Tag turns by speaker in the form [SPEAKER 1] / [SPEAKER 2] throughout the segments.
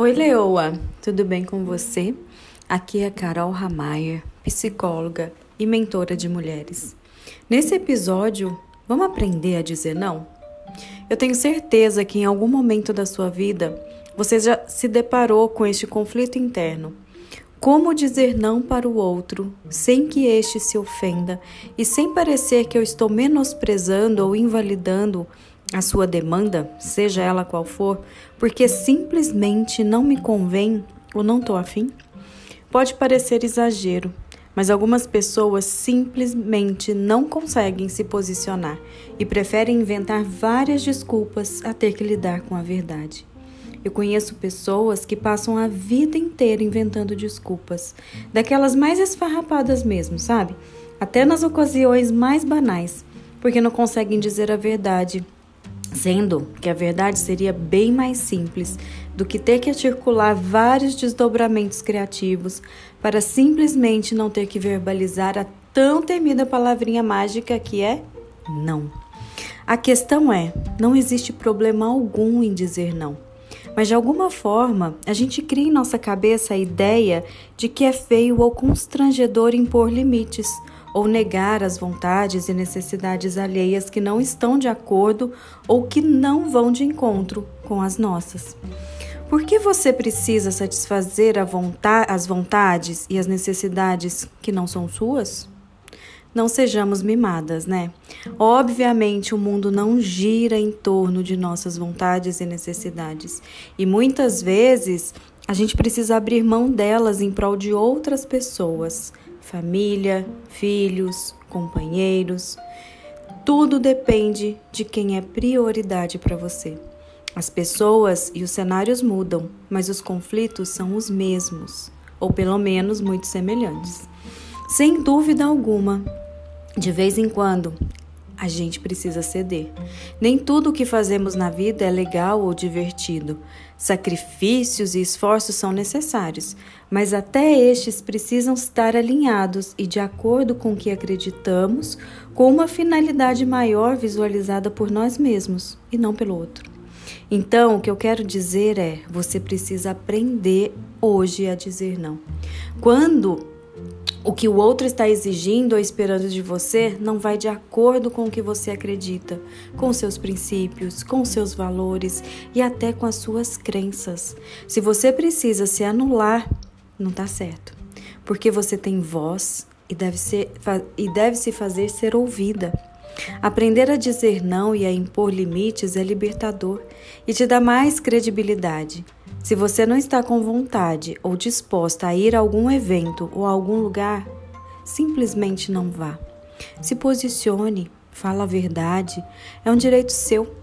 [SPEAKER 1] Oi, Leoa, tudo bem com você? Aqui é Carol Ramayer, psicóloga e mentora de mulheres. Nesse episódio, vamos aprender a dizer não? Eu tenho certeza que em algum momento da sua vida você já se deparou com este conflito interno. Como dizer não para o outro sem que este se ofenda e sem parecer que eu estou menosprezando ou invalidando a sua demanda, seja ela qual for, porque simplesmente não me convém ou não estou afim? Pode parecer exagero, mas algumas pessoas simplesmente não conseguem se posicionar e preferem inventar várias desculpas a ter que lidar com a verdade. Eu conheço pessoas que passam a vida inteira inventando desculpas, daquelas mais esfarrapadas mesmo, sabe? Até nas ocasiões mais banais, porque não conseguem dizer a verdade sendo que a verdade seria bem mais simples do que ter que articular vários desdobramentos criativos para simplesmente não ter que verbalizar a tão temida palavrinha mágica que é não. A questão é: não existe problema algum em dizer não. Mas de alguma forma, a gente cria em nossa cabeça a ideia de que é feio ou constrangedor impor limites ou negar as vontades e necessidades alheias que não estão de acordo ou que não vão de encontro com as nossas. Por que você precisa satisfazer as vontades e as necessidades que não são suas? Não sejamos mimadas, né? Obviamente, o mundo não gira em torno de nossas vontades e necessidades. E muitas vezes a gente precisa abrir mão delas em prol de outras pessoas, família, filhos, companheiros. Tudo depende de quem é prioridade para você. As pessoas e os cenários mudam, mas os conflitos são os mesmos, ou pelo menos muito semelhantes. Sem dúvida alguma, de vez em quando, a gente precisa ceder. Nem tudo o que fazemos na vida é legal ou divertido. Sacrifícios e esforços são necessários, mas até estes precisam estar alinhados e de acordo com o que acreditamos, com uma finalidade maior visualizada por nós mesmos e não pelo outro. Então, o que eu quero dizer é: você precisa aprender hoje a dizer não. Quando o que o outro está exigindo ou esperando de você não vai de acordo com o que você acredita, com seus princípios, com seus valores e até com as suas crenças. Se você precisa se anular, não está certo, porque você tem voz e deve, ser, e deve se fazer ser ouvida. Aprender a dizer não e a impor limites é libertador e te dá mais credibilidade. Se você não está com vontade ou disposta a ir a algum evento ou a algum lugar, simplesmente não vá. Se posicione, fala a verdade, é um direito seu.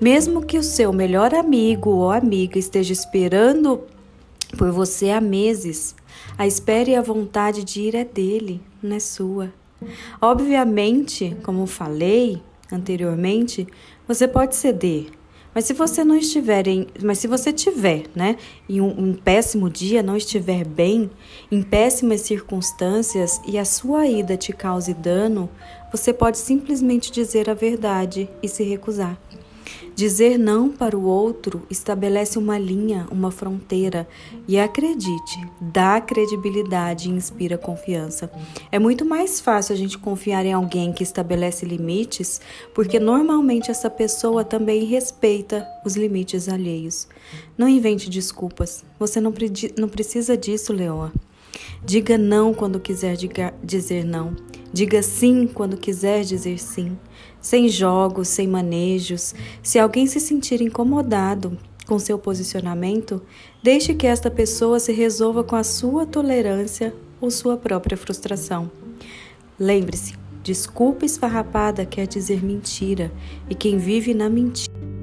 [SPEAKER 1] Mesmo que o seu melhor amigo ou amiga esteja esperando por você há meses, a espera e a vontade de ir é dele, não é sua. Obviamente, como falei anteriormente, você pode ceder, mas se você não estiver em, mas se você tiver, né, em um, um, péssimo dia, não estiver bem, em péssimas circunstâncias e a sua ida te cause dano, você pode simplesmente dizer a verdade e se recusar. Dizer não para o outro estabelece uma linha, uma fronteira e acredite, dá credibilidade e inspira confiança. É muito mais fácil a gente confiar em alguém que estabelece limites, porque normalmente essa pessoa também respeita os limites alheios. Não invente desculpas. Você não, não precisa disso, Leoa. Diga não quando quiser dizer não. Diga sim quando quiser dizer sim, sem jogos, sem manejos. Se alguém se sentir incomodado com seu posicionamento, deixe que esta pessoa se resolva com a sua tolerância ou sua própria frustração. Lembre-se, desculpa esfarrapada quer dizer mentira, e quem vive na mentira